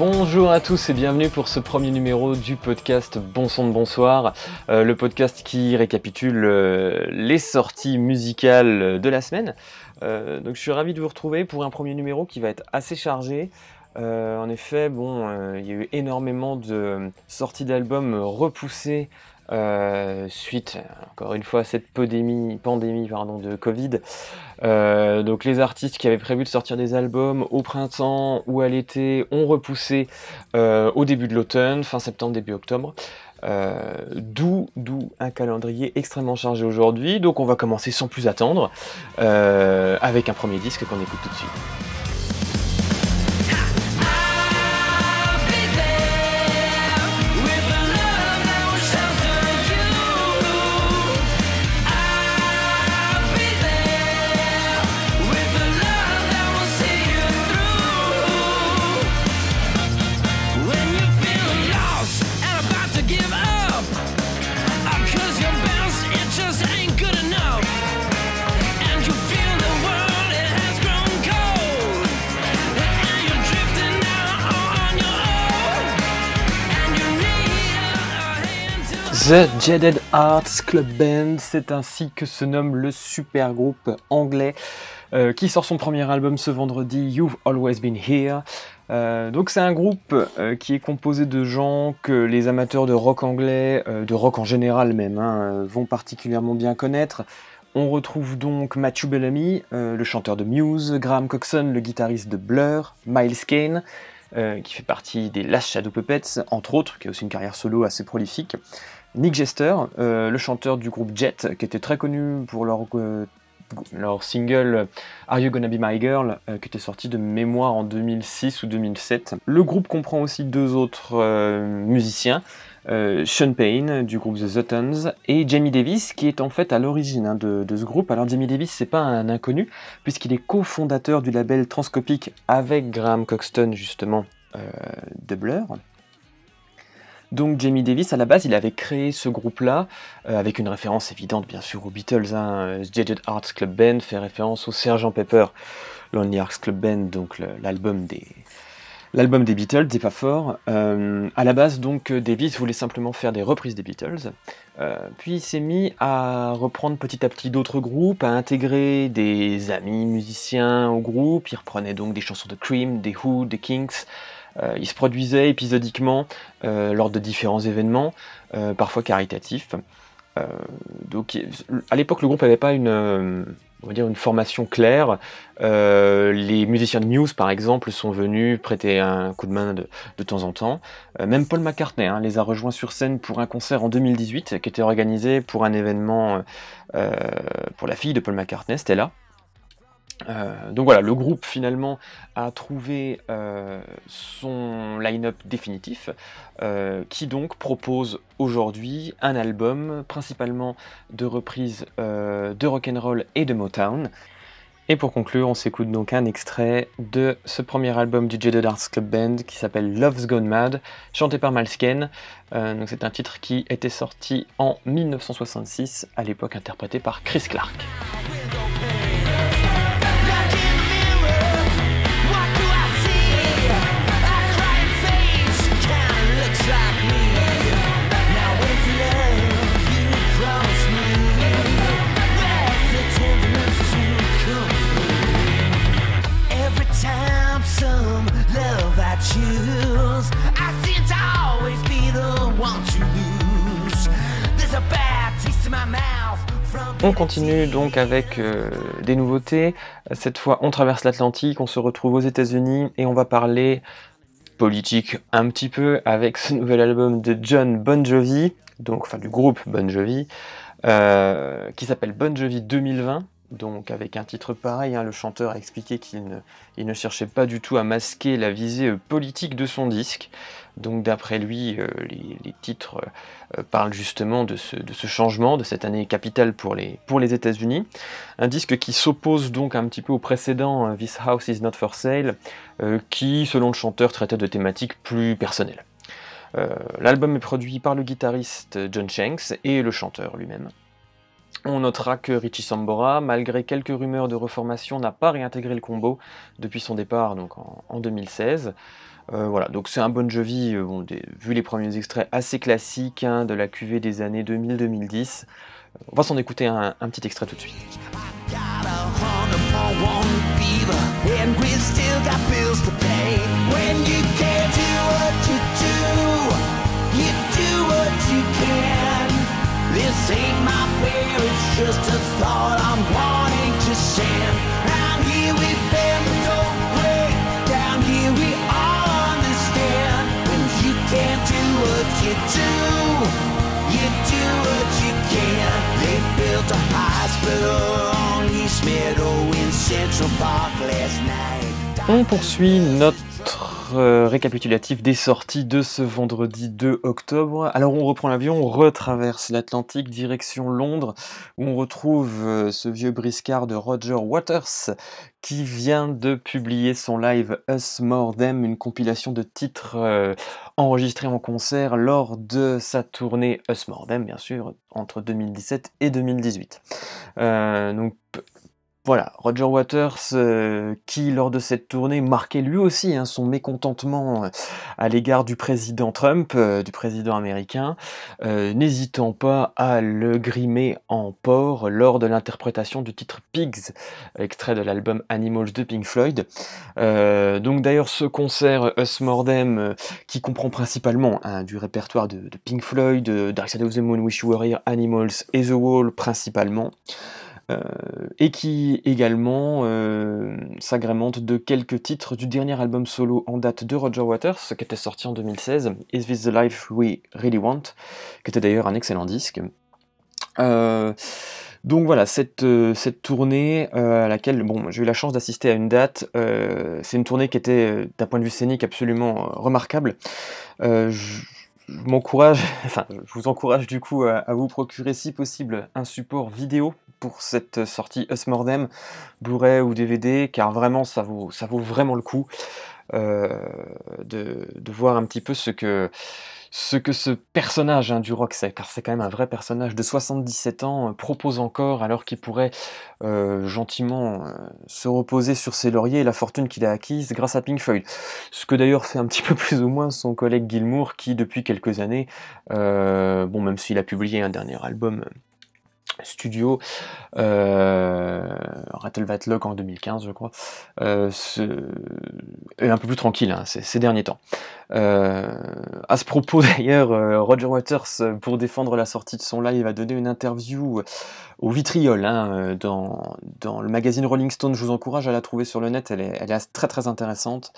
Bonjour à tous et bienvenue pour ce premier numéro du podcast Bon de bonsoir, euh, le podcast qui récapitule euh, les sorties musicales de la semaine. Euh, donc je suis ravi de vous retrouver pour un premier numéro qui va être assez chargé. en effet, bon, il y a eu énormément de sorties d'albums repoussées euh, suite, encore une fois, à cette pandémie, de Covid. Euh, donc les artistes qui avaient prévu de sortir des albums au printemps ou à l'été ont repoussé euh, au début de l'automne, fin septembre, début octobre. d'où un calendrier extrêmement chargé aujourd'hui. Donc on va commencer sans plus attendre avec un premier disque qu'on écoute tout de suite. The Jaded Arts Club Band, c'est ainsi que se nomme le super groupe anglais euh, qui sort son premier album ce vendredi, You've Always Been Here. Euh, donc c'est un groupe euh, qui est composé de gens que les amateurs de rock anglais, de rock en général même, hein, vont particulièrement bien connaître. On retrouve donc Matthew Bellamy, le chanteur de Muse, Graham Coxon, le guitariste de Blur, Miles Kane, qui fait partie des Last Shadow Puppets, entre autres, qui a aussi une carrière solo assez prolifique. Nick Jester, euh, le chanteur du groupe Jet, qui était très connu pour leur, euh, single Are You Gonna Be My Girl, euh, qui était sorti de mémoire en 2006 ou 2007. Le groupe comprend aussi deux autres musiciens, Sean Payne du groupe The Zottons et Jamie Davis, qui est en fait à l'origine hein, de, de, ce groupe. Alors Jamie Davis, c'est pas un inconnu, puisqu'il est cofondateur du label Transcopic avec Graham Coxton justement de Blur. Donc Jamie Davis, à la base, il avait créé ce groupe-là, euh, avec une référence évidente bien sûr aux Beatles. Hein. Jaded Arts Club Band fait référence au Sgt Pepper Lonely Hearts Club Band, donc l'album des, l'album des Beatles, des pas fort. Euh, à la base, donc, Davis voulait simplement faire des reprises des Beatles. Euh, puis il s'est mis à reprendre petit à petit d'autres groupes, à intégrer des amis musiciens au groupe. Il reprenait donc des chansons de Cream, des Who, des Kinks. Euh, il se produisait épisodiquement euh, lors de différents événements, euh, parfois caritatifs. donc, à l'époque, le groupe n'avait pas une, on va dire une formation claire. les musiciens de Muse, par exemple, sont venus prêter un coup de main de, temps en temps. même Paul McCartney hein, les a rejoints sur scène pour un concert en 2018 qui était organisé pour un événement pour la fille de Paul McCartney, Stella. Euh, donc voilà, le groupe finalement a trouvé euh, son line-up définitif, euh, qui donc propose aujourd'hui un album principalement de reprises de rock'n'roll et de Motown. Et pour conclure, on s'écoute donc un extrait de ce premier album du Jaded Arts Club Band qui s'appelle Love's Gone Mad, chanté par Malsken. c'est un titre qui était sorti en 1966, à l'époque interprété par Chris Clark. On continue donc avec euh, des nouveautés. Cette fois, on traverse l'Atlantique, on se retrouve aux États-Unis et on va parler politique un petit peu avec ce nouvel album de John Bon Jovi, donc enfin du groupe Bon Jovi, euh, qui s'appelle Bon Jovi 2020. Donc avec un titre pareil, hein, le chanteur a expliqué qu'il ne, cherchait pas du tout à masquer la visée euh, politique de son disque. Donc d'après lui, euh, les, titres euh, parlent justement de ce, changement, de cette année capitale pour les, États-Unis. Un disque qui s'oppose donc un petit peu au précédent, hein, This House Is Not For Sale, qui, selon le chanteur, traitait de thématiques plus personnelles. L'album est produit par le guitariste John Shanks et le chanteur lui-même. On notera que Richie Sambora, malgré quelques rumeurs de reformation, n'a pas réintégré le combo depuis son départ donc en 2016. voilà, donc c'est un Bon Jovi, vu les premiers extraits, assez classique hein, de la cuvée des années 2000-2010. On va s'en écouter un, petit extrait tout de suite. On poursuit notre euh, récapitulatif des sorties de ce vendredi 2 octobre. Alors on reprend l'avion, on retraverse l'Atlantique direction Londres où on retrouve euh, ce vieux briscard de Roger Waters qui vient de publier son live Us More Them, une compilation de titres euh, enregistrés en concert lors de sa tournée Us More bien sûr, entre 2017 et 2018. donc voilà, Roger Waters, euh, qui lors de cette tournée marquait lui aussi hein, son mécontentement euh, à l'égard du président Trump, euh, du président américain, n'hésitant pas à le grimer en porc lors de l'interprétation du titre Pigs, extrait de l'album Animals de Pink Floyd. donc d'ailleurs ce concert Us More Them, qui comprend principalement hein, du répertoire de, de Pink Floyd, Dark Side of the Moon, Wish You Were Here, Animals et The Wall principalement. Euh, et qui également euh, s'agrémente de quelques titres du dernier album solo en date de Roger Waters, qui était sorti en 2016, Is This the Life We Really Want, qui était d'ailleurs un excellent disque. Euh, donc voilà, cette, cette tournée à laquelle bon, j'ai eu la chance d'assister à une date, c'est une tournée qui était d'un point de vue scénique absolument remarquable. Je, enfin, je vous encourage du coup à, vous procurer si possible un support vidéo pour cette sortie Us More Blu-ray ou DVD, car vraiment ça vaut, vraiment le coup euh, de, voir un petit peu ce que, ce que ce personnage hein, du rock c'est, car c'est quand même un vrai personnage de 77 ans, euh, propose encore alors qu'il pourrait euh, gentiment se reposer sur ses lauriers et la fortune qu'il a acquise grâce à Pink Floyd. Ce que d'ailleurs fait un petit peu plus ou moins son collègue Gilmour qui depuis quelques années, bon même s'il a publié un dernier album studio, euh, Rattle Lock en 2015 je crois, euh, est un peu plus tranquille hein, ces, derniers temps. Euh, à ce propos d'ailleurs, euh, Roger Waters, pour défendre la sortie de son live, a donné une interview au vitriol hein, dans, dans, le magazine Rolling Stone, je vous encourage à la trouver sur le net, elle est très très intéressante.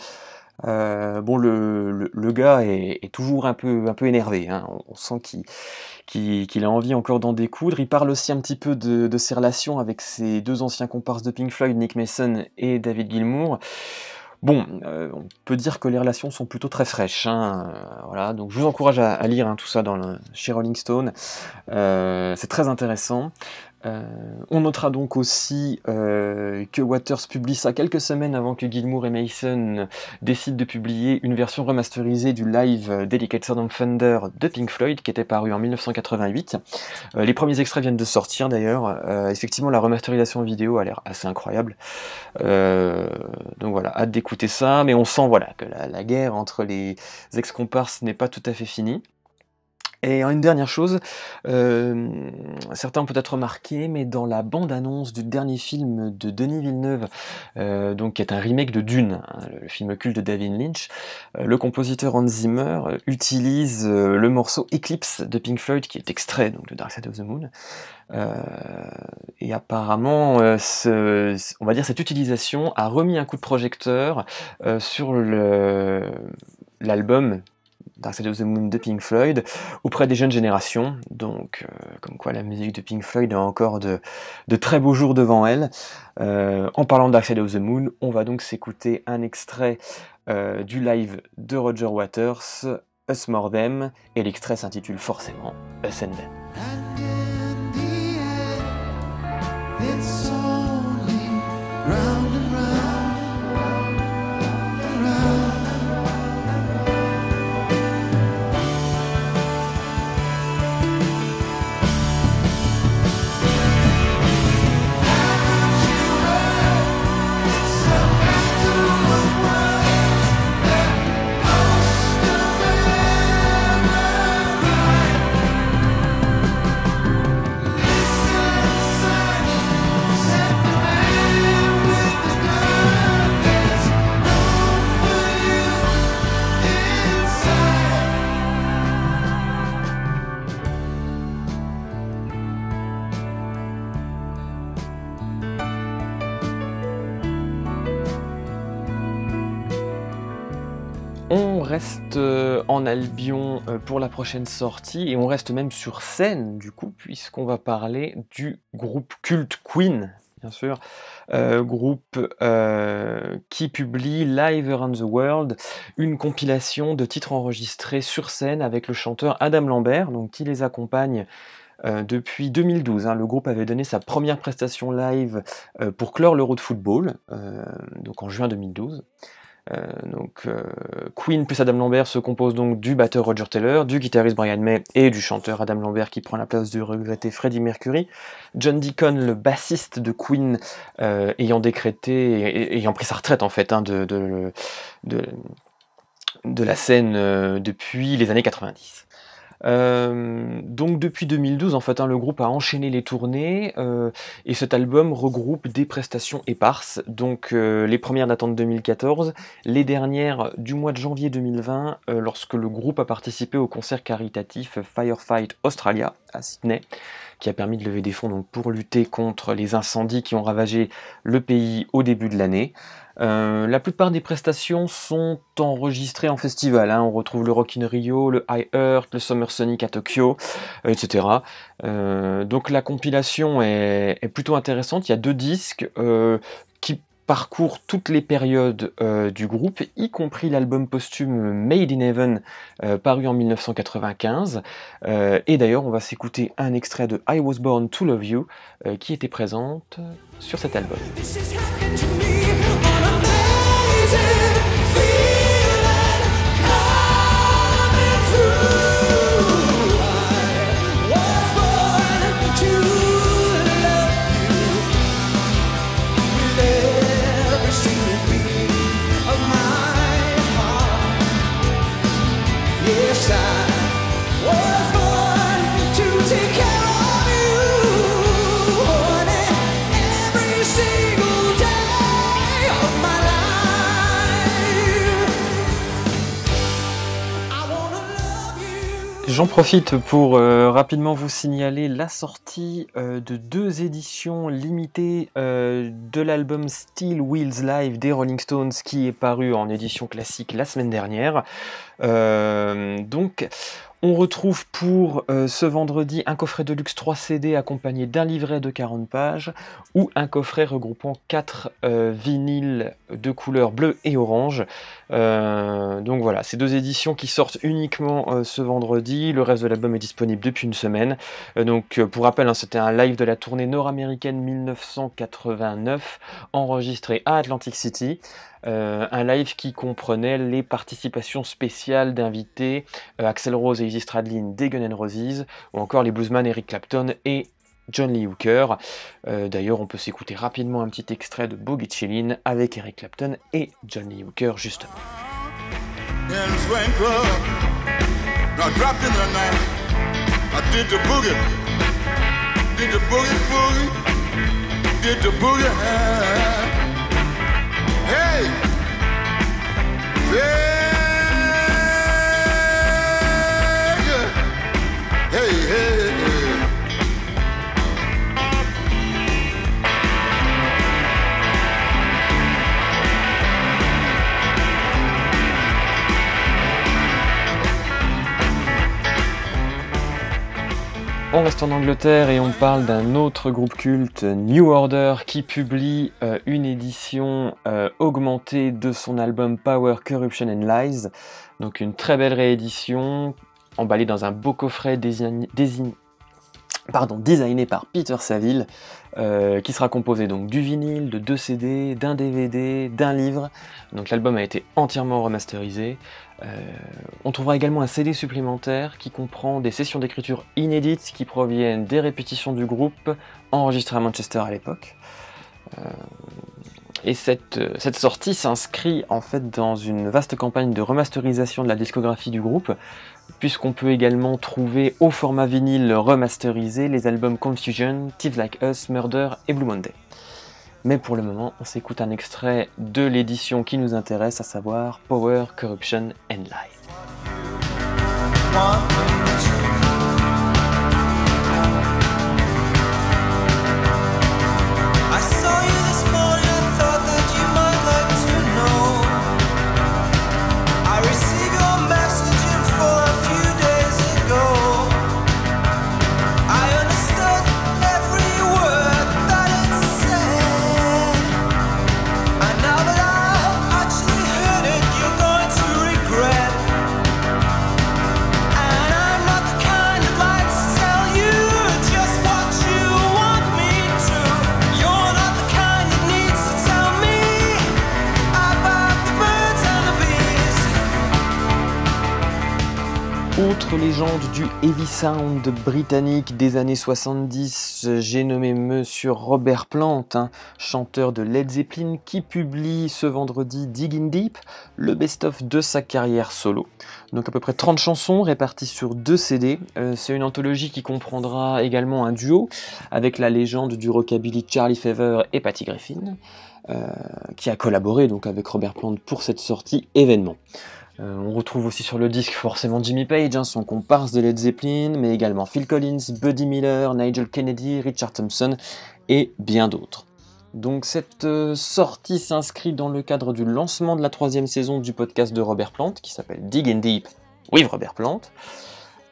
Euh, bon, le, le, gars est, toujours un peu, un peu énervé. Hein. On, sent qu'il qu'il a envie encore d'en découdre. Il parle aussi un petit peu de, ses relations avec ses deux anciens comparses de Pink Floyd, Nick Mason et David Gilmour. Bon, euh, on peut dire que les relations sont plutôt très fraîches. Hein. voilà, donc je vous encourage à, lire hein, tout ça dans le, chez Rolling Stone. Euh, c'est très intéressant. Euh, on notera donc aussi euh, que Waters publie ça quelques semaines avant que Gilmour et Mason décident de publier une version remasterisée du live Delicate Sound of Thunder de Pink Floyd qui était paru en 1988. Euh, les premiers extraits viennent de sortir d'ailleurs. effectivement, la remasterisation vidéo a l'air assez incroyable. donc voilà, hâte d'écouter ça, mais on sent voilà que la, la guerre entre les ex-comparses n'est pas tout à fait finie. Et une dernière chose, euh, certains ont peut-être remarqué, mais dans la bande-annonce du dernier film de Denis Villeneuve, euh, donc qui est un remake de Dune, hein, le film culte de David Lynch, euh, le compositeur Hans Zimmer utilise le morceau Eclipse de Pink Floyd, qui est extrait donc, de Dark Side of the Moon. et apparemment, on va dire cette utilisation a remis un coup de projecteur sur l'album Dark of the Moon de Pink Floyd auprès des jeunes générations. Donc, euh, comme quoi la musique de Pink Floyd a encore de, très beaux jours devant elle. Euh, en parlant de of the Moon, on va donc s'écouter un extrait euh, du live de Roger Waters, Us More Them, et l'extrait s'intitule forcément Us and Them. Reste en Albion pour la prochaine sortie et on reste même sur scène du coup puisqu'on va parler du groupe culte Queen, bien sûr, groupe qui publie Live Around the World, une compilation de titres enregistrés sur scène avec le chanteur Adam Lambert, donc qui les accompagne depuis 2012. Hein. le groupe avait donné sa première prestation live pour clore l'Euro de football, donc en juin 2012. Euh, euh, Queen plus Adam Lambert se compose donc du batteur Roger Taylor, du guitariste Brian May et du chanteur Adam Lambert qui prend la place du regretté Freddie Mercury. John Deacon, le bassiste de Queen, euh, ayant décrété, ayant pris sa retraite en fait hein, de, de, la scène depuis les années 90. Euh, donc depuis 2012, en fait, hein, le groupe a enchaîné les tournées euh, et cet album regroupe des prestations éparses. Donc euh, les premières datant de 2014, les dernières du mois de janvier 2020, lorsque le groupe a participé au concert caritatif Firefight Australia à Sydney, qui a permis de lever des fonds donc, pour lutter contre les incendies qui ont ravagé le pays au début de l'année. Euh, la plupart des prestations sont enregistrées en festival. Hein. On retrouve le Rock in Rio, le High Earth, le Summer Sonic à Tokyo, euh, etc. Euh, donc la compilation est, plutôt intéressante. Il y a deux disques parcourent toutes les périodes du groupe, y compris l'album posthume Made in Heaven, paru en 1995. et d'ailleurs, on va s'écouter un extrait de I Was Born to Love You, qui était présente sur cet album. J'en profite pour euh, rapidement vous signaler la sortie euh, de deux éditions limitées euh, de l'album Steel Wheels Live des Rolling Stones qui est paru en édition classique la semaine dernière. donc on retrouve pour ce vendredi un coffret de luxe 3 CD accompagné d'un livret de 40 pages ou un coffret regroupant 4 euh, vinyles de couleur bleue et orange. Euh, donc voilà, ces deux éditions qui sortent uniquement ce vendredi. Le reste de l'album est disponible depuis une semaine. donc pour rappel, hein, c'était un live de la tournée nord-américaine 1989 enregistré à Atlantic City. Euh, un live qui comprenait les participations spéciales d'invités euh, Axel Rose et Izzy Stradlin des Gun N' Roses, ou encore les bluesman Eric Clapton et John Lee Hooker. Euh, d'ailleurs, on peut s'écouter rapidement un petit extrait de Boogie Chillin' avec Eric Clapton et John Lee Hooker, justement. On reste en Angleterre et on parle d'un autre groupe culte, New Order, qui publie euh, une édition euh, augmentée de son album Power, Corruption and Lies. Donc une très belle réédition, emballée dans un beau coffret pardon, designé par Peter Saville, euh, qui sera composé donc du vinyle, de deux CD, d'un DVD, d'un livre. Donc l'album a été entièrement remasterisé. Euh, on trouvera également un CD supplémentaire qui comprend des sessions d'écriture inédites qui proviennent des répétitions du groupe enregistrées à Manchester à l'époque. Euh, et cette, cette sortie s'inscrit en fait dans une vaste campagne de remasterisation de la discographie du groupe, puisqu'on peut également trouver au format vinyle remasterisé les albums Confusion, Thieves Like Us, Murder et Blue Monday. Mais pour le moment, on s'écoute un extrait de l'édition qui nous intéresse, à savoir Power, Corruption and Lies. Autre légende du heavy sound britannique des années 70, j'ai nommé Monsieur Robert Plant, chanteur de Led Zeppelin, qui publie ce vendredi Digging Deep, le best-of de sa carrière solo. Donc à peu près 30 chansons réparties sur deux CD. Euh, c'est une anthologie qui comprendra également un duo avec la légende du rockabilly Charlie Fever et Patty Griffin, euh, qui a collaboré donc avec Robert Plant pour cette sortie événement. Euh, on retrouve aussi sur le disque forcément Jimmy Page, hein, son comparse de Led Zeppelin, mais également Phil Collins, Buddy Miller, Nigel Kennedy, Richard Thompson et bien d'autres. Donc cette euh, sortie s'inscrit dans le cadre du lancement de la troisième saison du podcast de Robert Plant, qui s'appelle Dig and Deep with Robert Plant.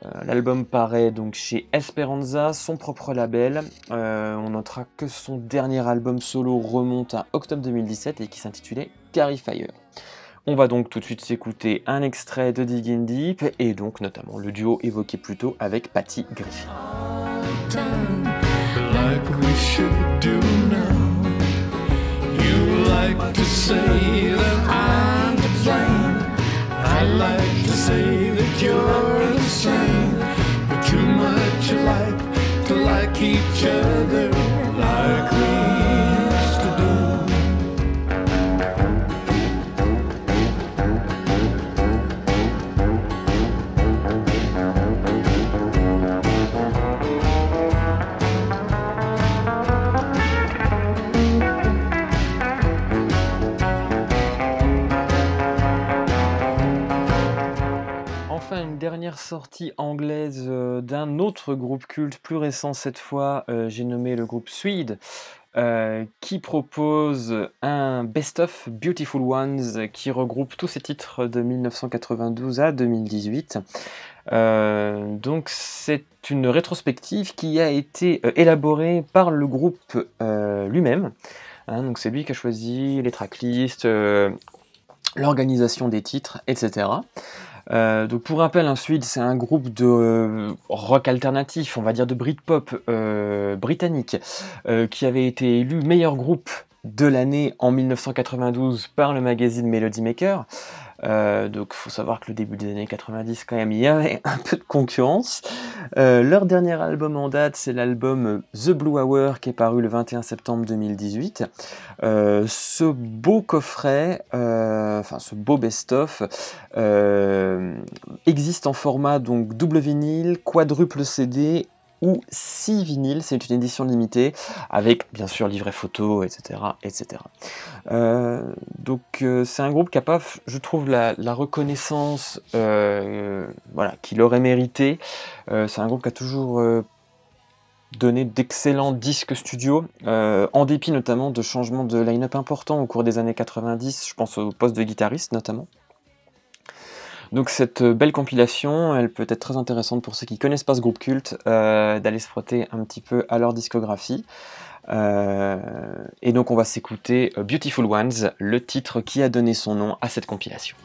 Euh, l'album paraît donc chez Esperanza, son propre label. on notera que son dernier album solo remonte à octobre 2017 et qui s'intitulait Carry Fire. On va donc tout de suite s'écouter un extrait de Digging Deep et donc notamment le duo évoqué plus tôt avec Patty Griffin. Dernière sortie anglaise euh, d'un autre groupe culte, plus récent cette fois, euh, j'ai nommé le groupe Swede, euh, qui propose un best-of Beautiful Ones qui regroupe tous ces titres de 1992 à 2018. donc c'est une rétrospective qui a été élaborée par le groupe lui-même. Hein, donc c'est lui qui a choisi les tracklists, l'organisation des titres, etc. Euh, donc pour rappel, ensuite, c'est un groupe de euh, rock alternatif, on va dire de Britpop euh, britannique, qui avait été élu meilleur groupe de l'année en 1992 par le magazine Melody Maker. Euh, donc il faut savoir que le début des années 90 quand même il y avait un peu de concurrence. Euh, leur dernier album en date c'est l'album The Blue Hour qui est paru le 21 septembre 2018. Euh, ce beau coffret, enfin ce beau best-of existe en format donc double vinyle, quadruple CD ou 6 vinyles, c'est une édition limitée, avec bien sûr livret photo, etc. etc. Euh, donc euh, c'est un groupe qui n'a pas, je trouve, la, reconnaissance euh, voilà, qu'il aurait mérité. c'est un groupe qui a toujours donné d'excellents disques studio, en dépit notamment de changements de line-up importants au cours des années 90, je pense au poste de guitariste notamment. Donc cette belle compilation, elle peut être très intéressante pour ceux qui connaissent pas ce groupe culte, euh, d'aller se frotter un petit peu à leur discographie. Euh, et donc on va s'écouter euh, Beautiful Ones, le titre qui a donné son nom à cette compilation.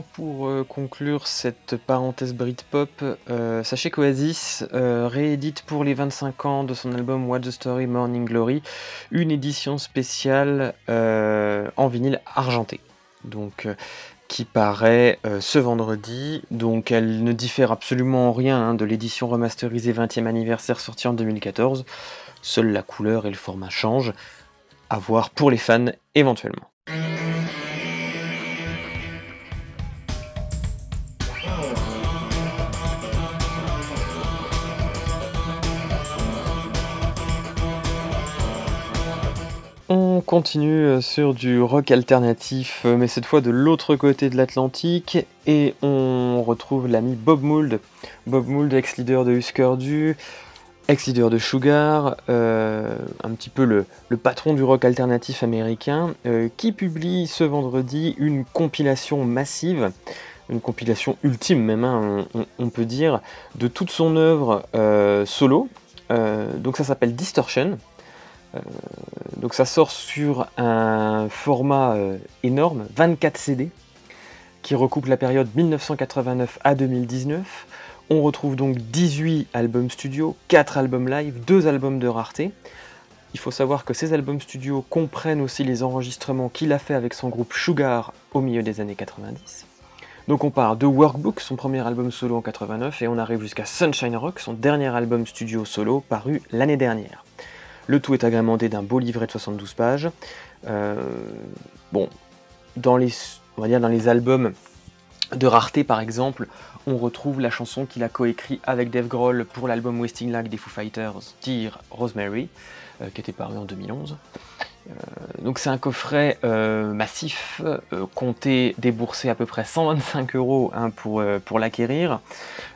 Pour euh, conclure cette parenthèse Britpop, euh, sachez qu'Oasis euh, réédite pour les 25 ans de son album What's the Story Morning Glory une édition spéciale en vinyle argenté. Donc, qui paraît ce vendredi. Donc, elle ne diffère absolument en rien hein, de l'édition remasterisée 20e anniversaire sortie en 2014. Seule la couleur et le format changent. À voir pour les fans éventuellement. Continue sur du rock alternatif, mais cette fois de l'autre côté de l'Atlantique, et on retrouve l'ami Bob Mould. Bob Mould, ex-leader de Husker Du, ex-leader de Sugar, euh, un petit peu le, patron du rock alternatif américain, euh, qui publie ce vendredi une compilation massive, une compilation ultime même, hein, on, peut dire, de toute son œuvre euh, solo. donc ça s'appelle Distortion. Donc ça sort sur un format énorme, 24 CD, qui recoupe la période 1989 à 2019. On retrouve donc 18 albums studio, 4 albums live, 2 albums de rareté. Il faut savoir que ces albums studio comprennent aussi les enregistrements qu'il a fait avec son groupe Sugar au milieu des années 90. Donc on part de Workbook, son premier album solo en 89, et on arrive jusqu'à Sunshine Rock, son dernier album studio solo paru l'année dernière. Le tout est agrémenté d'un beau livret de 72 pages. Euh, bon, dans les, albums de rareté par exemple, on retrouve la chanson qu'il a coécrit avec Dave Grohl pour l'album Wasting Lag des Foo Fighters, Dear Rosemary, euh, qui était paru en 2011. Euh, donc c'est un coffret euh, massif, compté débourser à peu près 125 euros hein, pour, pour l'acquérir.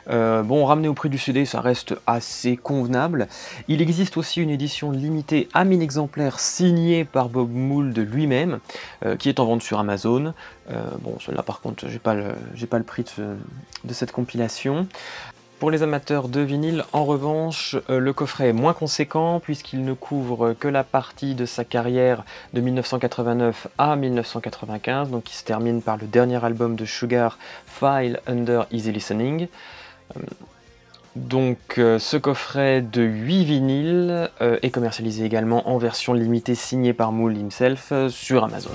bon, ramené au prix du CD, ça reste assez convenable. Il existe aussi une édition limitée à 1000 exemplaires signée par Bob Mould lui-même, qui est en vente sur Amazon. bon, cela par contre, j'ai pas pas le prix de cette compilation. Pour les amateurs de vinyle, en revanche, euh, le coffret est moins conséquent puisqu'il ne couvre que la partie de sa carrière de 1989 à 1995, donc qui se termine par le dernier album de Sugar, File Under Easy Listening. Euh, donc euh, ce coffret de 8 vinyles est commercialisé également en version limitée signée par Mould himself sur Amazon.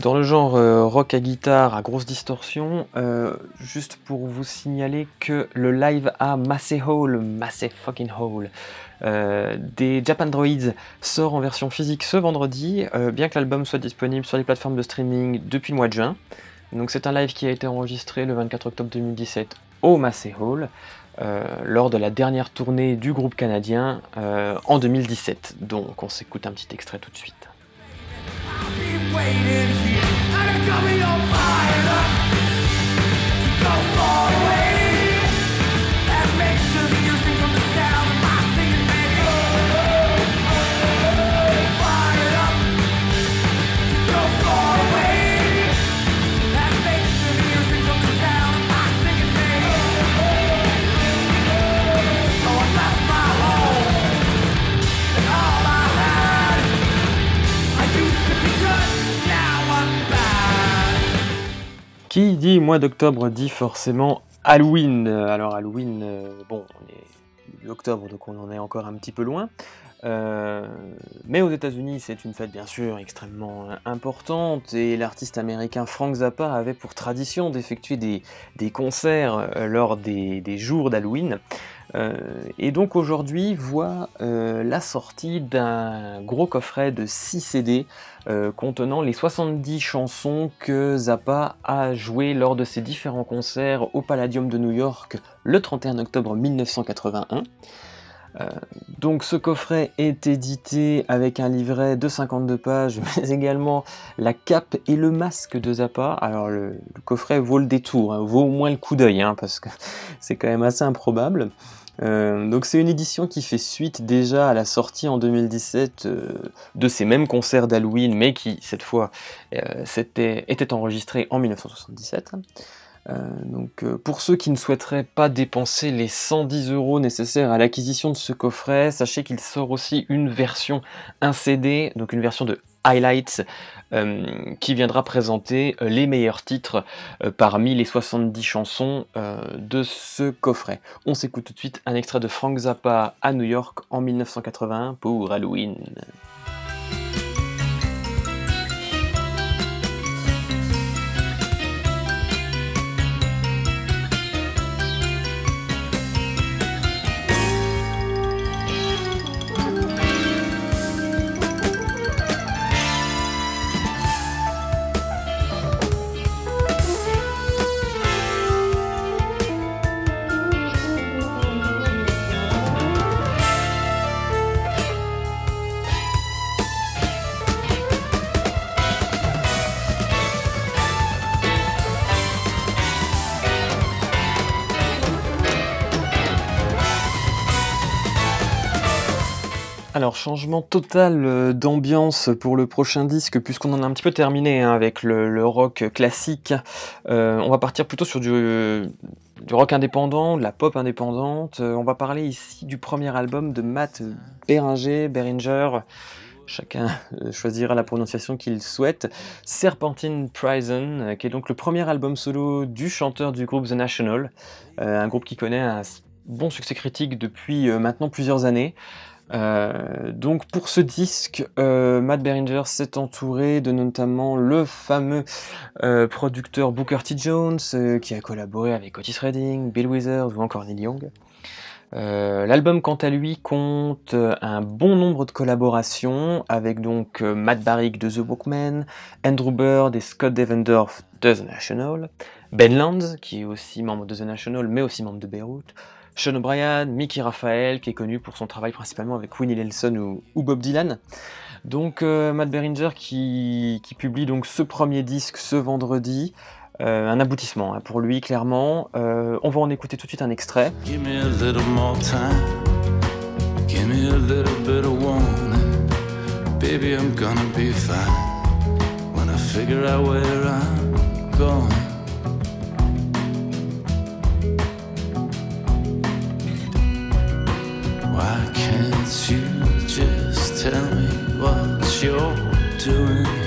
Dans le genre euh, rock à guitare à grosse distorsion, euh, juste pour vous signaler que le live à Massey Hall, Massey fucking Hall, euh, des Japan Droids sort en version physique ce vendredi, bien que l'album soit disponible sur les plateformes de streaming depuis le mois de juin. Donc c'est un live qui a été enregistré le 24 octobre 2017 au Massey Hall. lors de la dernière tournée du groupe canadien en 2017. Donc on s'écoute un petit extrait tout de suite. Waiting here, and Qui dit mois d'octobre dit forcément Halloween. Alors Halloween, euh, bon, on est octobre, donc on en est encore un petit peu loin. Euh, mais aux États-Unis, c'est une fête bien sûr extrêmement importante et l'artiste américain Frank Zappa avait pour tradition d'effectuer des, concerts euh, lors des jours d'Halloween. Euh, et donc aujourd'hui voit euh, la sortie d'un gros coffret de 6 CD euh, contenant les 70 chansons que Zappa a jouées lors de ses différents concerts au Palladium de New York le 31 octobre 1981. donc ce coffret est édité avec un livret de 52 pages, mais également la cape et le masque de Zappa. Alors le, coffret vaut le détour, hein, vaut au moins le coup d'œil, hein, parce que c'est quand même assez improbable. Euh, donc c'est une édition qui fait suite déjà à la sortie en 2017 euh, de ces mêmes concerts d'Halloween, mais qui cette fois euh, était enregistré en 1977. donc pour ceux qui ne souhaiteraient pas dépenser les 110 euros nécessaires à l'acquisition de ce coffret, sachez qu'il sort aussi une version, un CD, donc une version de Highlights euh, qui viendra présenter euh, les meilleurs titres euh, parmi les 70 chansons de ce coffret. On s'écoute tout de suite un extrait de Frank Zappa à New York en 1981 pour Halloween. Changement total euh, d'ambiance pour le prochain disque, puisqu'on en a un petit peu terminé hein, avec le, rock classique. Euh, on va partir plutôt sur du, du, rock indépendant, de la pop indépendante. Euh, on va parler ici du premier album de Matt Beringer, Beringer. Chacun choisira la prononciation qu'il souhaite. Serpentine Prison, qui est donc le premier album solo du chanteur du groupe The National, un groupe qui connaît un bon succès critique depuis maintenant plusieurs années. Euh, donc pour ce disque, euh, Matt Berringer s'est entouré de notamment le fameux euh, producteur Booker T. Jones, qui a collaboré avec Otis Redding, Bill Withers ou encore Neil Young. L'album, quant à lui, compte un bon nombre de collaborations avec donc Matt Barrick de The Walkmen, Andrew Bird et Scott Devendorf de The National, Ben Lands, qui est aussi membre de The National mais aussi membre de Beirut, Sean O'Brien, Mickey Raphael, qui est connu pour son travail principalement avec Winnie Nelson ou, Bob Dylan. Donc euh, Matt Beringer qui, publie donc ce premier disque ce vendredi. Euh, un aboutissement hein, pour lui clairement. Euh, on va en écouter tout de suite un extrait. Give me a little more time. Give me a little bit of warning. Baby, I'm gonna be fine when I figure out where I'm going. Tell me what you're doing?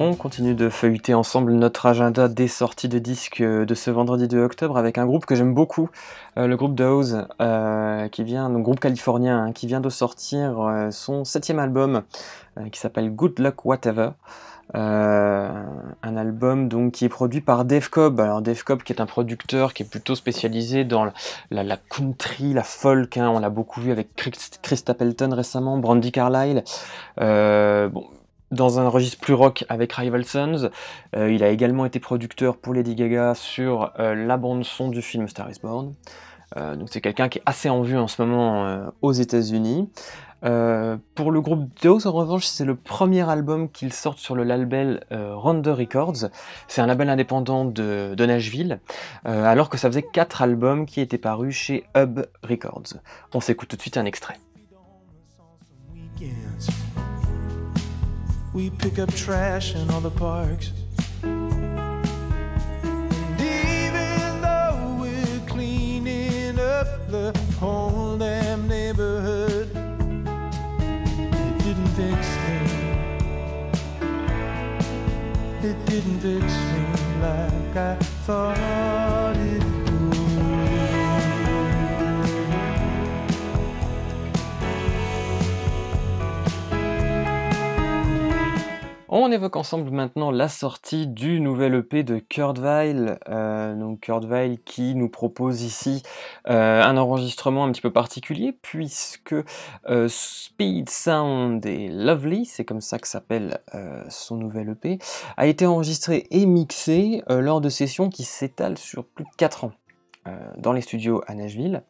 On continue de feuilleter ensemble notre agenda des sorties de disques de ce vendredi 2 octobre avec un groupe que j'aime beaucoup, euh, le groupe Dose, euh, qui vient, un groupe californien, hein, qui vient de sortir euh, son septième album, qui s'appelle Good Luck Whatever. un album donc qui est produit par Dave Cobb. Alors Dave Cobb qui est un producteur qui est plutôt spécialisé dans la, country, la folk. Hein. on l'a beaucoup vu avec Chris, Chris récemment, Brandy Carlyle. Dans un registre plus rock avec Rival Sons. il a également été producteur pour Lady Gaga sur la bande son du film Star is Born. Euh, donc c'est quelqu'un qui est assez en vue en ce moment euh, aux États-Unis. Euh, pour le groupe Dose, en revanche, c'est le premier album qu'ils sortent sur le label Rounder Records. C'est un label indépendant de, Nashville, alors que ça faisait 4 albums qui étaient parus chez Hub Records. On s'écoute tout de suite un extrait. We pick up trash in all the parks. And even though we're cleaning up the whole damn neighborhood. It didn't fix me. It didn't fix me like I thought On évoque ensemble maintenant la sortie du nouvel EP de Kurt Weill. Euh, donc Kurt Weill qui nous propose ici euh, un enregistrement un petit peu particulier puisque euh, Speed Sound et Lovely, c'est comme ça que s'appelle son nouvel EP, a été enregistré et mixé lors de sessions qui s'étalent sur plus de 4 ans dans les studios à Nashville.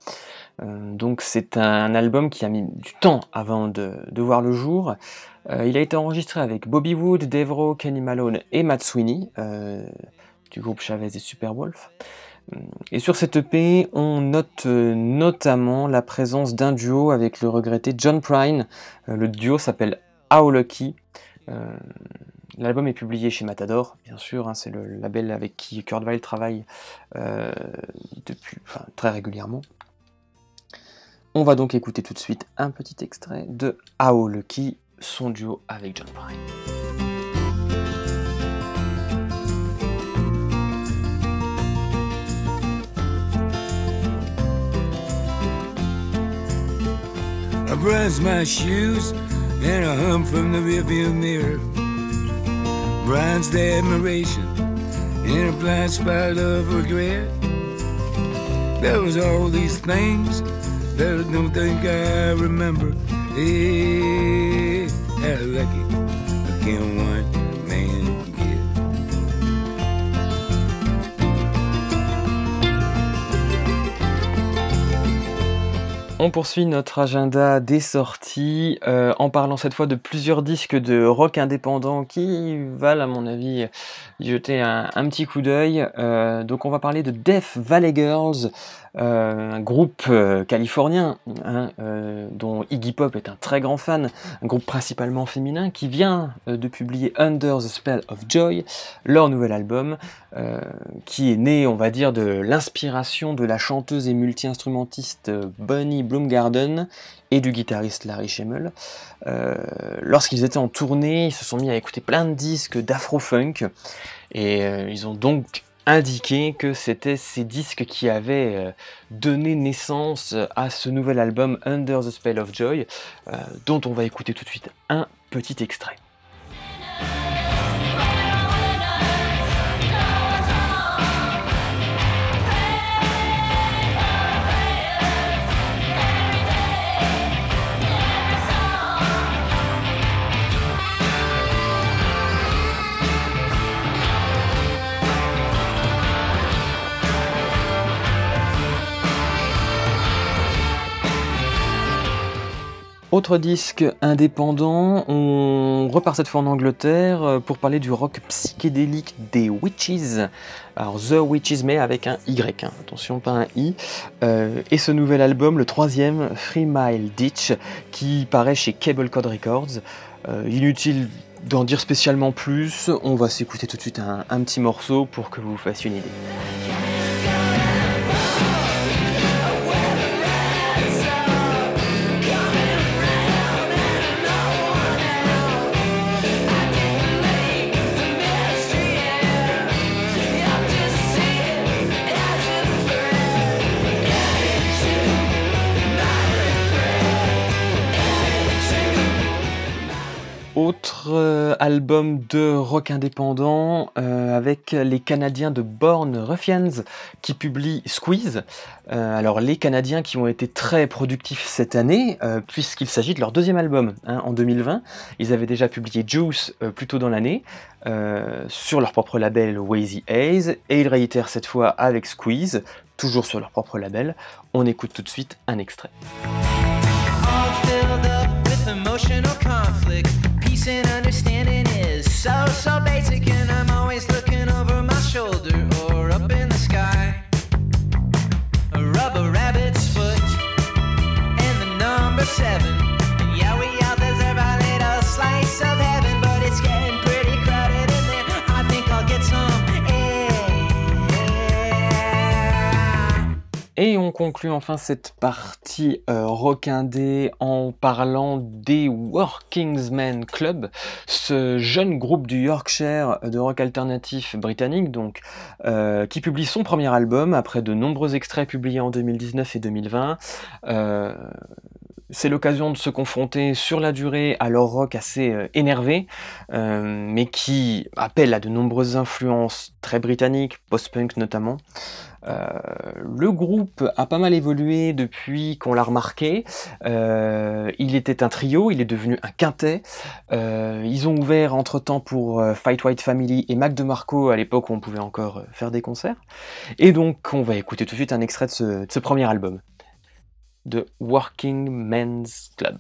Donc c'est un album qui a mis du temps avant de voir le jour. Euh, il a été enregistré avec Bobby Wood, Devro, Kenny Malone et Matt Sweeney euh, du groupe Chavez et Superwolf. Euh, et sur cette EP, on note notamment la présence d'un duo avec le regretté John Prine. le duo s'appelle How Lucky. L'album est publié chez Matador, bien sûr, hein, c'est le label avec qui Kurt Weill travaille très régulièrement. On va donc écouter tout de suite un petit extrait de How Lucky son duo avec John Prine. I brush my shoes and I hum from the rearview mirror. Brian's the admiration in a blind spot of regret. There was all these things On poursuit notre agenda des sorties euh, en parlant cette fois de plusieurs disques de rock indépendant qui valent à mon avis jeter un, petit coup d'œil. Euh, donc on va parler de Death Valley Girls, euh, un groupe californien hein, dont Iggy Pop est un très grand fan, un groupe principalement féminin qui vient de publier Under the Spell of Joy, leur nouvel album, qui est né on va dire de l'inspiration de la chanteuse et multi-instrumentiste Bonnie Bloomgarden et du guitariste Larry Schemmel. Euh, lorsqu'ils étaient en tournée, ils se sont mis à écouter plein de disques d'afro-funk et euh, ils ont donc indiqué que c'était ces disques qui avaient euh, donné naissance à ce nouvel album Under the Spell of Joy, dont on va écouter tout de suite un petit extrait. Autre disque indépendant, on repart cette fois en Angleterre euh, pour parler du rock psychédélique des Witches. Alors The Witches mais avec un Y, hein. attention pas un I. Euh, et ce nouvel album, le troisième, Three Mile Ditch, qui paraît chez Cable Code Records. Euh, inutile d'en dire spécialement plus, on va s'écouter tout de suite un, un petit morceau pour que vous fassiez une idée. Autre euh, album de rock indépendant euh, avec les Canadiens de Born Ruffians qui publient Squeeze. Euh, alors les Canadiens qui ont été très productifs cette année puisqu'il s'agit de leur deuxième album hein, en 2020. Ils avaient déjà publié Juice plus tôt dans l'année sur leur propre label Wazy Haze et ils réitèrent cette fois avec Squeeze, toujours sur leur propre label. On écoute tout de suite un extrait. So, so basic, Et on conclut enfin cette partie euh, en parlant des Workingsmen Club, ce jeune groupe du Yorkshire de rock alternatif britannique, donc euh, qui publie son premier album après de nombreux extraits publiés en 2019 et 2020. Euh, c'est l'occasion de se confronter sur la durée à leur rock assez euh, énervé, mais qui appelle à de nombreuses influences très britanniques, post-punk notamment. Euh, le groupe a pas mal évolué depuis qu'on l'a remarqué. Euh, il était un trio, il est devenu un quintet. Euh, ils ont ouvert entre-temps pour Fight White Family et Mac DeMarco à l'époque où on pouvait encore faire des concerts. Et donc on va écouter tout de suite un extrait de ce, premier album de Working Men's Club.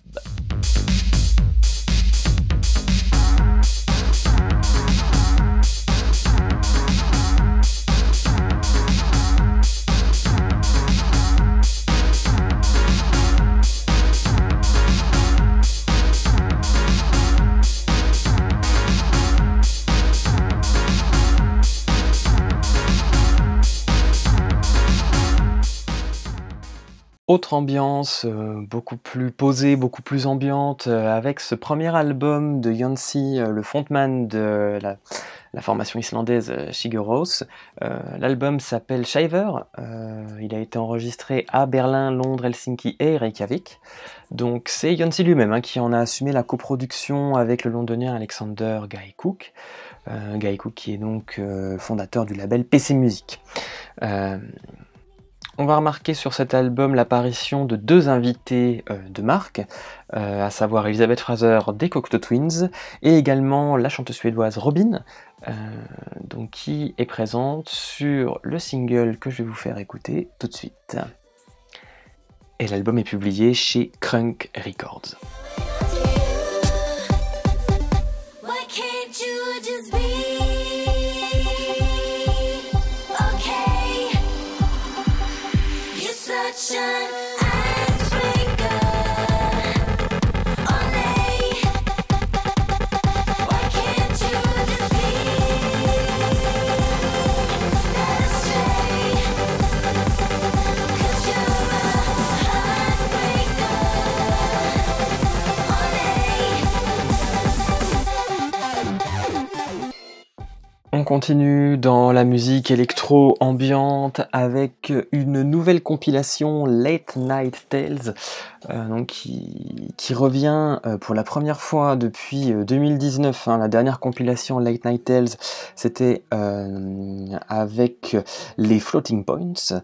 Autre ambiance, euh, beaucoup plus posée, beaucoup plus ambiante, euh, avec ce premier album de Yancy, euh, le frontman de la, formation islandaise Shigeros. L'album s'appelle Shiver. il a été enregistré à Berlin, Londres, Helsinki et Reykjavik. Donc c'est Yancy lui-même hein, qui en a assumé la coproduction avec le londonien Alexander Guy Cook. Guy Cook qui est donc fondateur du label PC Music. On va remarquer sur cet album l'apparition de deux invités euh, de marque, euh, à savoir Elisabeth Fraser des Cocteau Twins et également la chanteuse suédoise Robin, euh, qui est présente sur le single que je vais vous faire écouter tout de suite. et l'album est publié chez Crunk Records. Continue dans la musique électro-ambiante avec une nouvelle compilation Late Night Tales euh, donc qui, revient euh, pour la première fois depuis 2019. Euh, hein. la dernière compilation Late Night Tales c'était avec les Floating Points.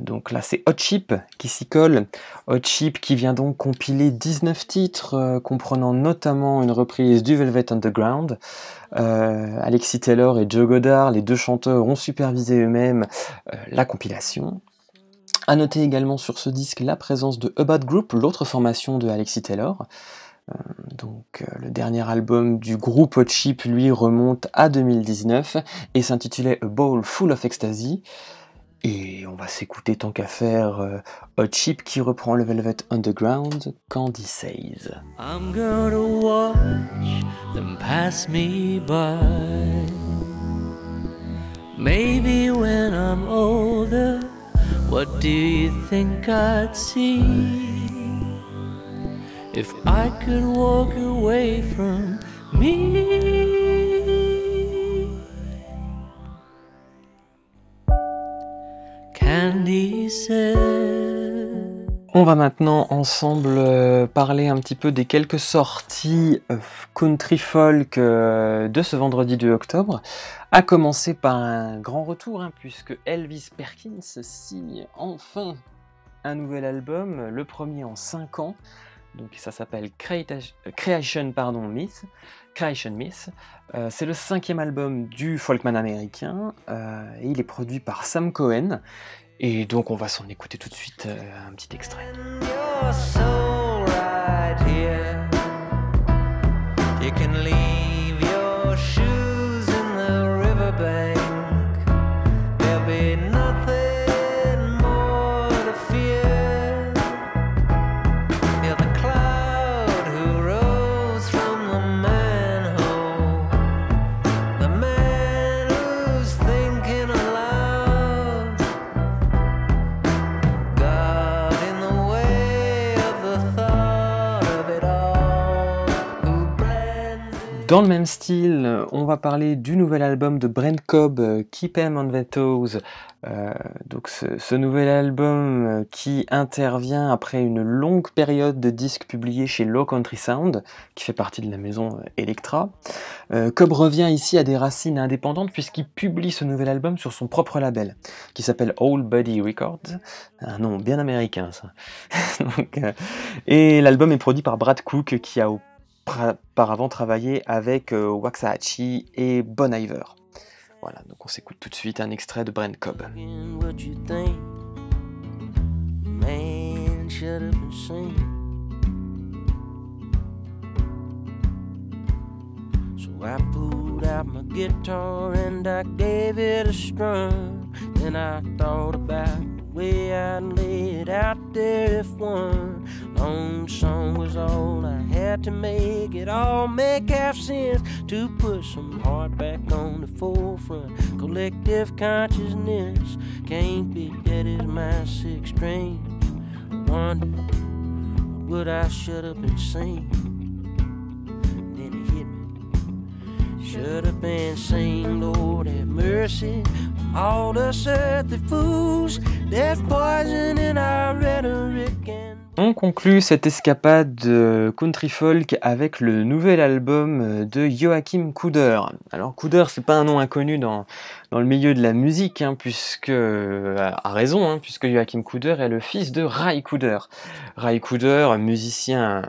donc là c'est Hot Chip qui s'y colle. Hot Chip qui vient donc compiler 19 titres comprenant notamment une reprise du Velvet Underground. Alexis Taylor et Joe Goddard, les deux chanteurs, ont supervisé eux-mêmes la compilation. A noter également sur ce disque la présence de About Group, l'autre formation de Alexis Taylor. Euh, donc le dernier album du groupe Hot Chip lui remonte à 2019 et s'intitulait A Bowl Full of Ecstasy. Et on va s'écouter tant qu'à faire euh, Hot Chip qui reprend le Velvet Underground, Candy Says. I'm gonna watch them pass me by. Maybe when I'm older, what do you think I'd see? If I could walk away from me. On va maintenant ensemble euh, parler un petit peu des quelques sorties euh, country folk euh, de ce vendredi 2 octobre, à commencer par un grand retour, hein, puisque Elvis Perkins signe enfin un nouvel album, le premier en 5 ans, donc ça s'appelle Creation pardon, Myth. Creation Myth. c'est le cinquième album du folkman américain et il est produit par Sam Cohen. Et donc on va s'en écouter tout de suite euh, un petit extrait. Dans le même style, on va parler du nouvel album de Brent Cobb, euh, Keep Em on the Toes. Euh, donc ce, nouvel album euh, qui intervient après une longue période de disques publiés chez Low Country Sound, qui fait partie de la maison Electra. Cobb revient ici à des racines indépendantes puisqu'il publie ce nouvel album sur son propre label, qui s'appelle Old Buddy Records. Un nom bien américain ça. et l'album est produit par Brad Cook qui a auparavant travaillé avec euh, Waxahachie et Bon Iver. Voilà, donc on s'écoute tout de suite un extrait de Brent Cobb. Way I'd lay it out there if one long song was all I had to make it all make half sense to put some heart back on the forefront. Collective consciousness can't be dead as my six string. Wonder would I shut up and sing? Then it hit me. Shut up and sing, Lord have mercy. On conclut cette escapade country folk avec le nouvel album de Joachim Kuder. Alors Kuder, c'est pas un nom inconnu dans, le milieu de la musique, hein, puisque à raison, hein, puisque Joachim Kuder est le fils de Ray Kuder. Ray Kuder, musicien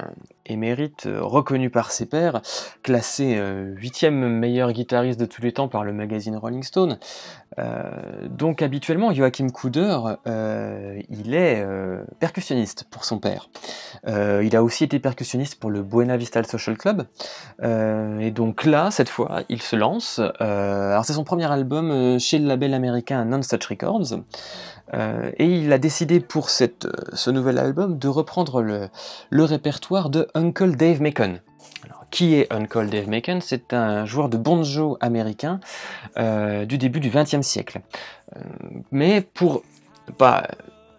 émérite, reconnu par ses pairs, classé huitième meilleur guitariste de tous les temps par le magazine Rolling Stone. donc habituellement, Joachim Kuder, il est percussionniste pour son père. il a aussi été percussionniste pour le Buena Vista Social Club. et donc là, cette fois, il se lance. alors c'est son premier album chez le label américain Non-Such Records. Euh, et il a décidé pour euh, ce nouvel album de reprendre le, répertoire de Uncle Dave Macon. Qui est Uncle Dave Macon? C'est un joueur de banjo américain euh, du début du XXe siècle. Mais pour pas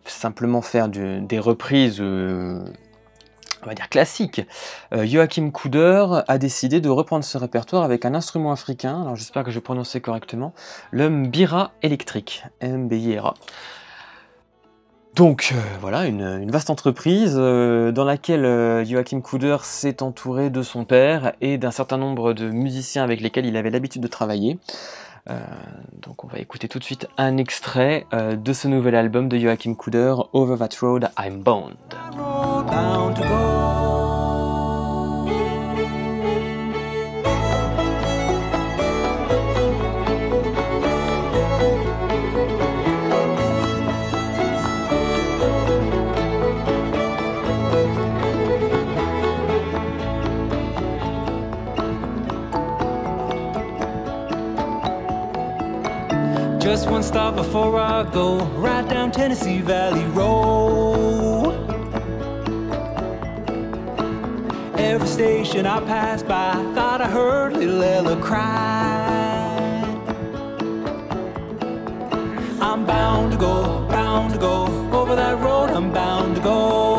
simplement faire des reprises on Joachim Kuder a décidé de reprendre ce répertoire avec un instrument africain, alors j'espère que je prononcer correctement, le mbira électrique, donc euh, voilà, une, vaste entreprise euh, dans laquelle euh, Joachim Kuder s'est entouré de son père et d'un certain nombre de musiciens avec lesquels il avait l'habitude de travailler. donc on va écouter tout de suite un extrait de ce nouvel album de Joachim Kuder, Over That Road I'm Bound. Just one stop before I go, right down Tennessee Valley Road. Every station I passed by, thought I heard little Ella cry. I'm bound to go, bound to go, over that road I'm bound to go.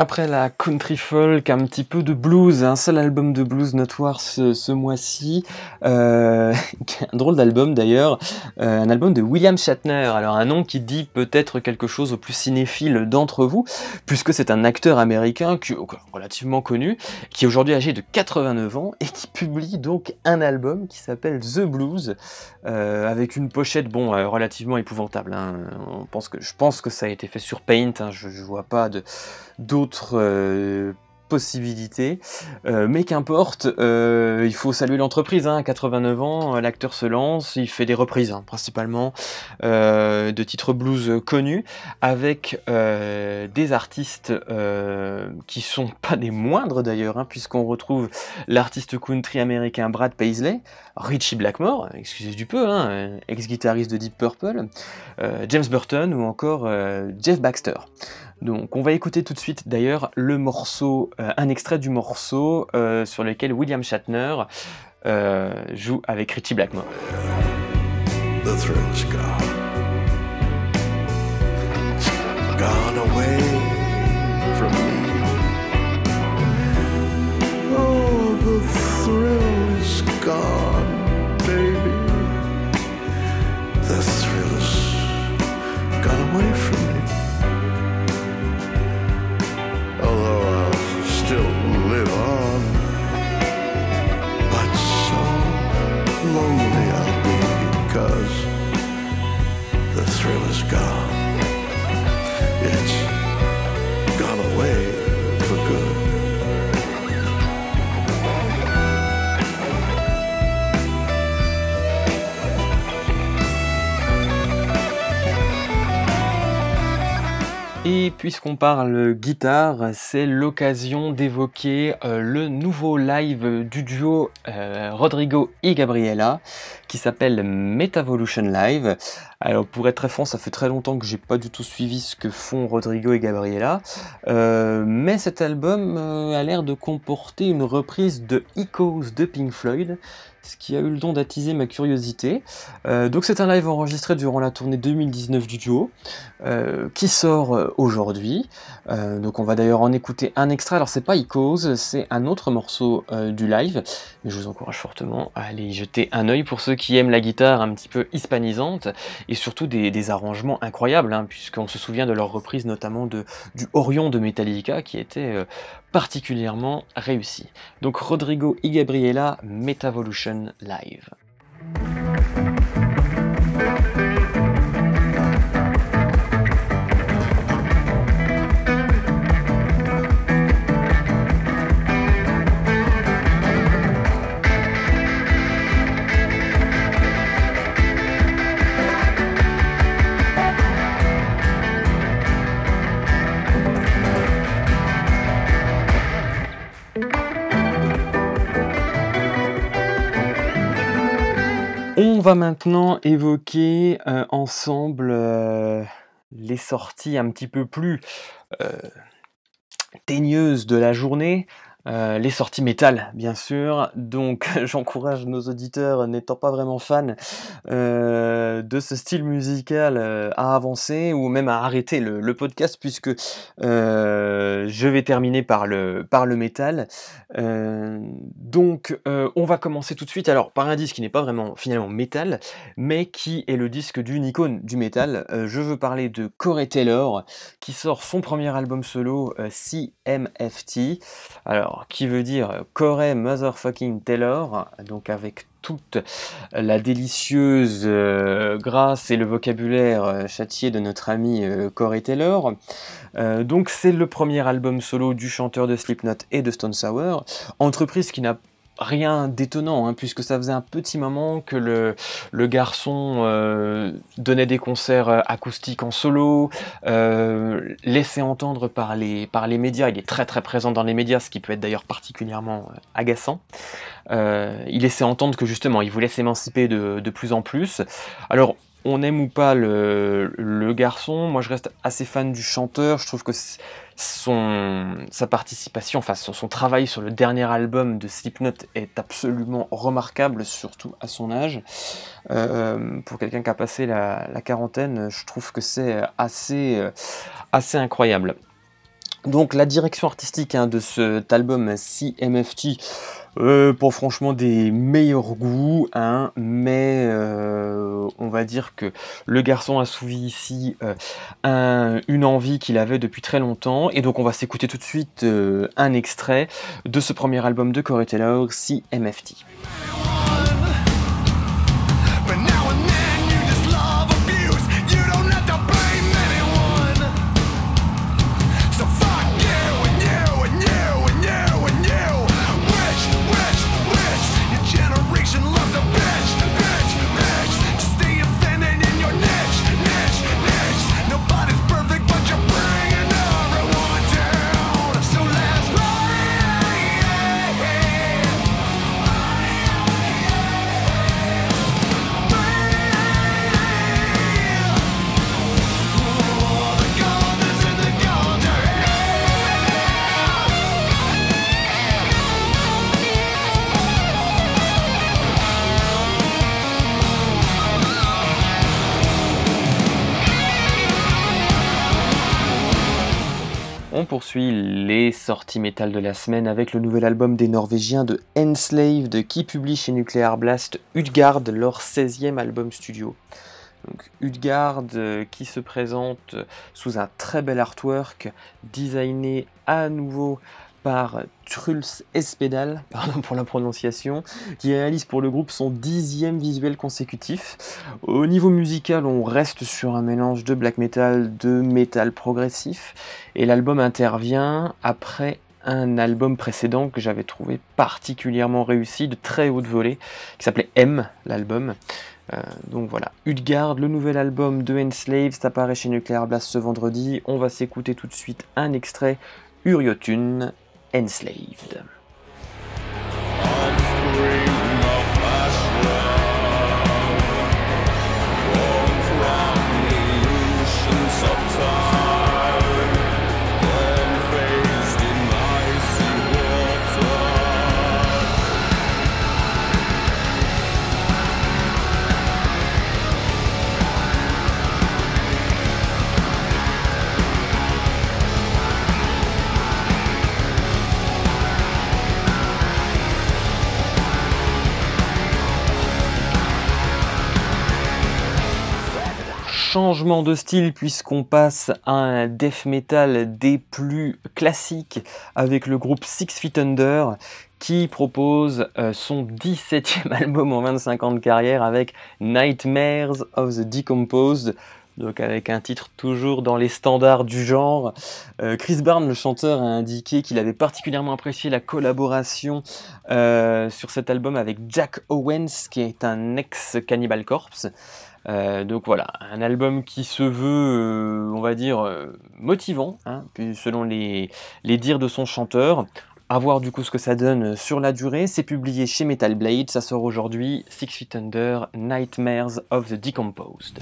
Après la country folk, un petit peu de blues, un seul album de blues notoire ce, ce mois-ci, euh, un drôle d'album d'ailleurs, euh, un album de William Shatner. Alors un nom qui dit peut-être quelque chose aux plus cinéphiles d'entre vous, puisque c'est un acteur américain relativement connu, qui est aujourd'hui âgé de 89 ans et qui publie donc un album qui s'appelle The Blues, euh, avec une pochette bon relativement épouvantable. Hein. On pense que, je pense que ça a été fait sur Paint, hein. je, je vois pas de d'autres euh, possibilités. Euh, mais qu'importe, euh, il faut saluer l'entreprise. Hein, 89 ans, l'acteur se lance, il fait des reprises hein, principalement de titres blues connus avec des artistes qui sont pas des moindres d'ailleurs, hein, puisqu'on retrouve l'artiste country américain Brad Paisley, Richie Blackmore, excusez du peu, hein, ex-guitariste de Deep Purple, James Burton ou encore Jeff Baxter. Donc on va écouter tout de suite d'ailleurs le euh, un extrait du morceau euh, sur lequel William Shatner euh, joue avec Richie Blackmore. Et puisqu'on parle guitare, c'est l'occasion d'évoquer euh, le nouveau live du duo euh, Rodrigo et Gabriela qui s'appelle Metavolution Live. Alors pour être très franc, ça fait très longtemps que j'ai pas du tout suivi ce que font Rodrigo et Gabriela, euh, mais cet album a l'air de comporter une reprise de Echoes de Pink Floyd, ce qui a eu le don d'attiser ma curiosité. Euh, donc c'est un live enregistré durant la tournée 2019 du duo, euh, qui sort euh, aujourd'hui. donc on va d'ailleurs en écouter un extrait. Alors c'est pas Icos, c'est un autre morceau du live, mais je vous encourage fortement à aller y jeter un œil pour ceux qui aiment la guitare un petit peu hispanisante, et surtout des, arrangements incroyables, hein, puisqu'on se souvient de leur reprise notamment de, du Orion de Metallica, qui était particulièrement réussi. Donc Rodrigo y Gabriela, Metavolution Live. On va maintenant évoquer euh, ensemble euh, les sorties un petit peu plus euh, teigneuses de la journée. Euh, les sorties métal, bien sûr. Donc, j'encourage nos auditeurs n'étant pas vraiment fans euh, de ce style musical euh, à avancer ou même à arrêter le, podcast puisque je vais terminer par le, métal. Donc, on va commencer tout de suite alors par un disque qui n'est pas vraiment finalement métal, mais qui est le disque d'une icône du métal. Je veux parler de Corey Taylor qui sort son premier album solo CMFT. Alors, qui veut dire Corey Motherfucking Taylor, donc avec toute la délicieuse euh, grâce et le vocabulaire euh, châtié de notre ami euh, Corey Taylor. Donc c'est le premier album solo du chanteur de Slipknot et de Stone Sour, entreprise qui n'a rien d'étonnant, hein, puisque ça faisait un petit moment que le, garçon euh, donnait des concerts euh, acoustiques en solo, euh, laissait entendre par les, par les médias, il est très très présent dans les médias, ce qui peut être d'ailleurs particulièrement agaçant. Il laissait entendre que justement il voulait s'émanciper de, de plus en plus. Alors on aime ou pas le, garçon, moi je reste assez fan du chanteur, je trouve que son, sa participation, enfin son, travail sur le dernier album de Slipknot est absolument remarquable, surtout à son âge. Euh, pour quelqu'un qui a passé la, quarantaine, je trouve que c'est assez, assez incroyable. Donc la direction artistique hein, de cet album CMFT, euh, pour franchement des meilleurs goûts, hein, mais euh, on va dire que le garçon a souvi ici euh, un, une envie qu'il avait depuis très longtemps, et donc on va s'écouter tout de suite un extrait de ce premier album de Corey Taylor, CMFT. Poursuit les sorties métal de la semaine avec le nouvel album des Norvégiens de Enslaved qui publie chez Nuclear Blast Utgard, leur 16e album studio. Donc Utgard euh, qui se présente sous un très bel artwork designé à nouveau par Truls Espedal, pardon pour la prononciation, qui réalise pour le groupe son dixième visuel consécutif. Au niveau musical, on reste sur un mélange de black metal, de metal progressif, et l'album intervient après un album précédent que j'avais trouvé particulièrement réussi, de très haute volée, qui s'appelait M, l'album. Euh, donc voilà, Utgard, le nouvel album de Enslaved, apparaît chez Nuclear Blast ce vendredi. On va s'écouter tout de suite un extrait, Uriotune, enslaved. Changement de style puisqu'on passe à un death metal des plus classiques avec le groupe Six Feet Under qui propose euh, son 17e album en 25 ans de carrière avec Nightmares of the Decomposed donc avec un titre toujours dans les standards du genre. Euh, Chris Barnes, le chanteur, a indiqué qu'il avait particulièrement apprécié la collaboration euh, sur cet album avec Jack Owens, qui est un ex-Cannibal Corpse. Euh, donc voilà, un album qui se veut, euh, on va dire, euh, motivant, hein, selon les, les, dires de son chanteur. À voir du coup ce que ça donne sur la durée. C'est publié chez Metal Blade, ça sort aujourd'hui. Six Feet Under, Nightmares of the Decomposed.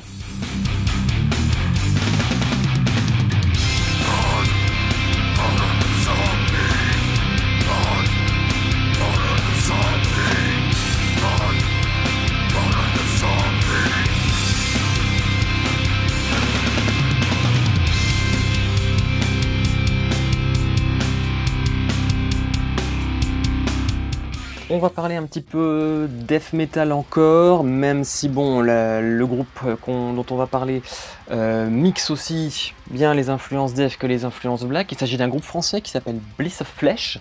On va parler un petit peu death metal encore, même si bon, le groupe dont on va parler euh, mixe aussi bien les influences death que les influences black. Il s'agit d'un groupe français qui s'appelle Bliss of Flesh,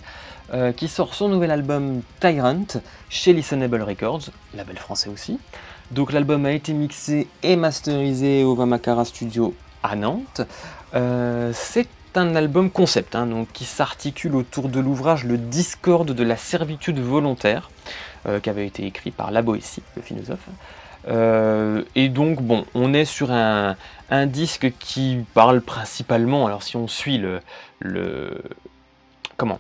euh, qui sort son nouvel album Tyrant chez Listenable Records, label français aussi. Donc l'album a été mixé et masterisé au Vamakara Studio à Nantes. Euh, un album concept, hein, donc, qui s'articule autour de l'ouvrage Le Discorde de la servitude volontaire, euh, qui avait été écrit par La Boétie, le philosophe. Euh, et donc, bon, on est sur un, disque qui parle principalement, alors si on suit le, le comment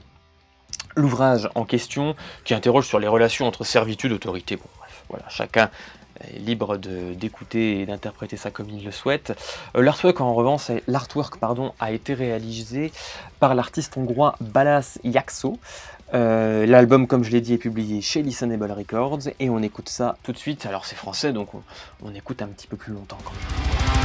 l'ouvrage en question, qui interroge sur les relations entre servitude et autorité. Bon, bref, voilà, chacun libre d'écouter et d'interpréter ça comme il le souhaite. Euh, l'artwork en revanche, l'artwork pardon, a été réalisé par l'artiste hongrois Balas Yaxo. Euh, l'album, comme je l'ai dit, est publié chez Listenable Records et on écoute ça tout de suite. Alors c'est français, donc on, on écoute un petit peu plus longtemps quand même.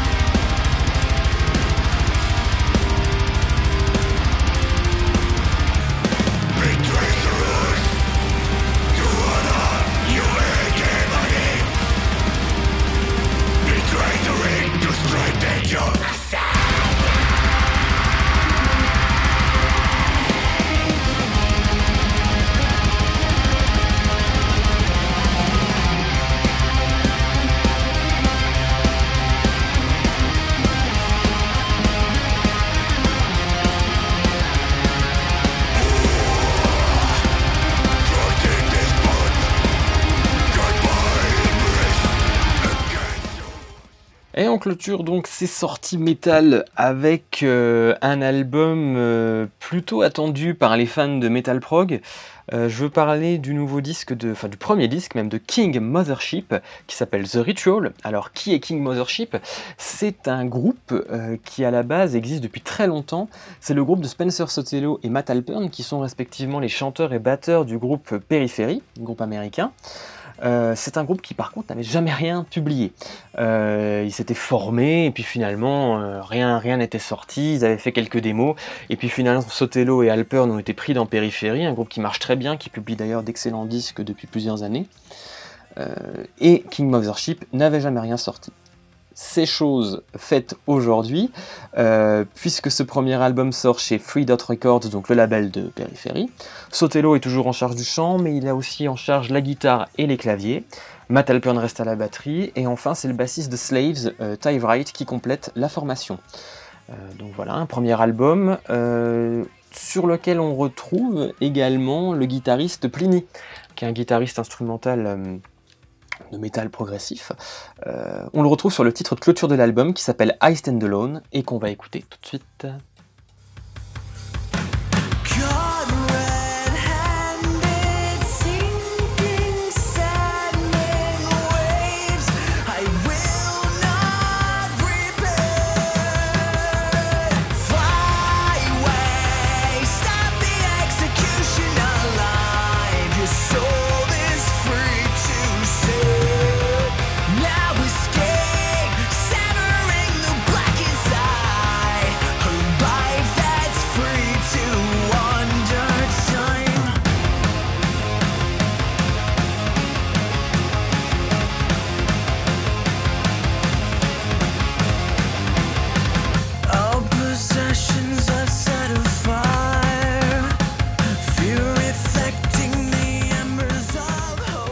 Clôture donc ces sorties métal avec euh, un album euh, plutôt attendu par les fans de Metal Prog. Euh, je veux parler du nouveau disque, enfin du premier disque même de King Mothership qui s'appelle The Ritual. Alors qui est King Mothership? C'est un groupe qui à la base existe depuis très longtemps. C'est le groupe de Spencer Sotelo et Matt Alpern qui sont respectivement les chanteurs et batteurs du groupe Periphery, groupe américain. Euh, c'est un groupe qui par contre n'avait jamais rien publié. Euh, ils s'étaient formés et puis finalement euh, rien rien n'était sorti. Ils avaient fait quelques démos et puis finalement Sotelo et Alpern ont été pris dans Périphérie, un groupe qui marche très bien, qui publie d'ailleurs d'excellents disques depuis plusieurs années. et King Mothership n'avait jamais rien sorti ces choses faites aujourd'hui, euh, puisque ce premier album sort chez Free Dot Records, donc le label de Périphérie. Sotelo est toujours en charge du chant, mais il a aussi en charge la guitare et les claviers. Matt Alpern reste à la batterie, et enfin c'est le bassiste de Slaves, euh, Ty Wright, qui complète la formation. Euh, donc voilà, un premier album sur lequel on retrouve également le guitariste Pliny, qui est un guitariste instrumental de métal progressif. Euh, on le retrouve sur le titre de clôture de l'album qui s'appelle I Stand Alone et qu'on va écouter tout de suite.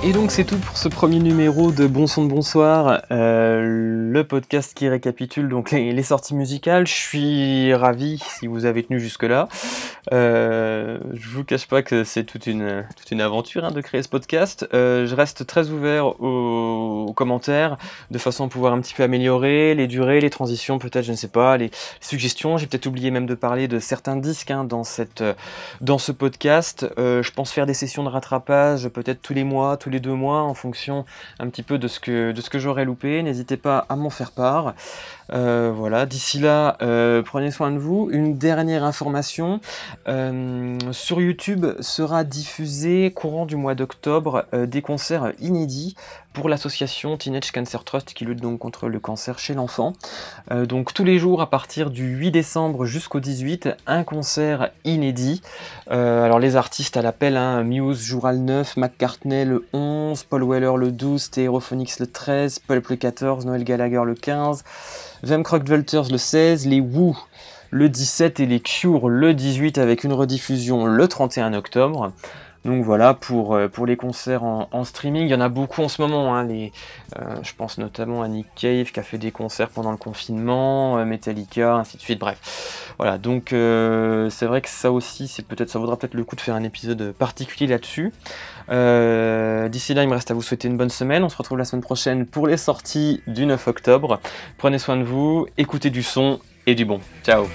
Et donc c'est tout pour ce premier numéro de Bon son de bonsoir, euh, le podcast qui récapitule donc les, sorties musicales. Je suis ravi si vous avez tenu jusque là. Euh, je vous cache pas que c'est toute une toute une aventure hein, de créer ce podcast. Euh, je reste très ouvert aux, commentaires de façon à pouvoir un petit peu améliorer les durées, les transitions, peut-être je ne sais pas, les suggestions. J'ai peut-être oublié même de parler de certains disques hein, dans cette dans ce podcast. Euh, je pense faire des sessions de rattrapage peut-être tous les mois, tous les deux mois en fonction un petit peu de ce que, de ce que j'aurais loupé. N'hésitez pas à m'en faire part. Euh, voilà, d'ici là, euh, prenez soin de vous. Une dernière information, euh, sur YouTube sera diffusé courant du mois d'octobre des concerts inédits pour l'association Teenage Cancer Trust qui lutte donc contre le cancer chez l'enfant. donc tous les jours à partir du 8 décembre jusqu'au 18, un concert inédit. alors les artistes à l'appel, hein, Muse jouera le 9, McCartney le 11, Paul Weller le 12, Stereophonics le 13, Pulp le 14, Noël Gallagher le 15. Vemcrock Vultures le 16, les Woo le 17 et les Cure le 18 avec une rediffusion le 31 octobre. Donc voilà pour, euh, pour les concerts en, streaming. Il y en a beaucoup en ce moment. Hein, euh, je pense notamment à Nick Cave qui a fait des concerts pendant le confinement, euh, Metallica, ainsi de suite. Bref, voilà. Donc c'est vrai que ça aussi, peut-être, ça vaudra peut-être le coup de faire un épisode particulier là-dessus. D'ici là, il me reste à vous souhaiter une bonne semaine. On se retrouve la semaine prochaine pour les sorties du 9 octobre. Prenez soin de vous, écoutez du son et du bon. Ciao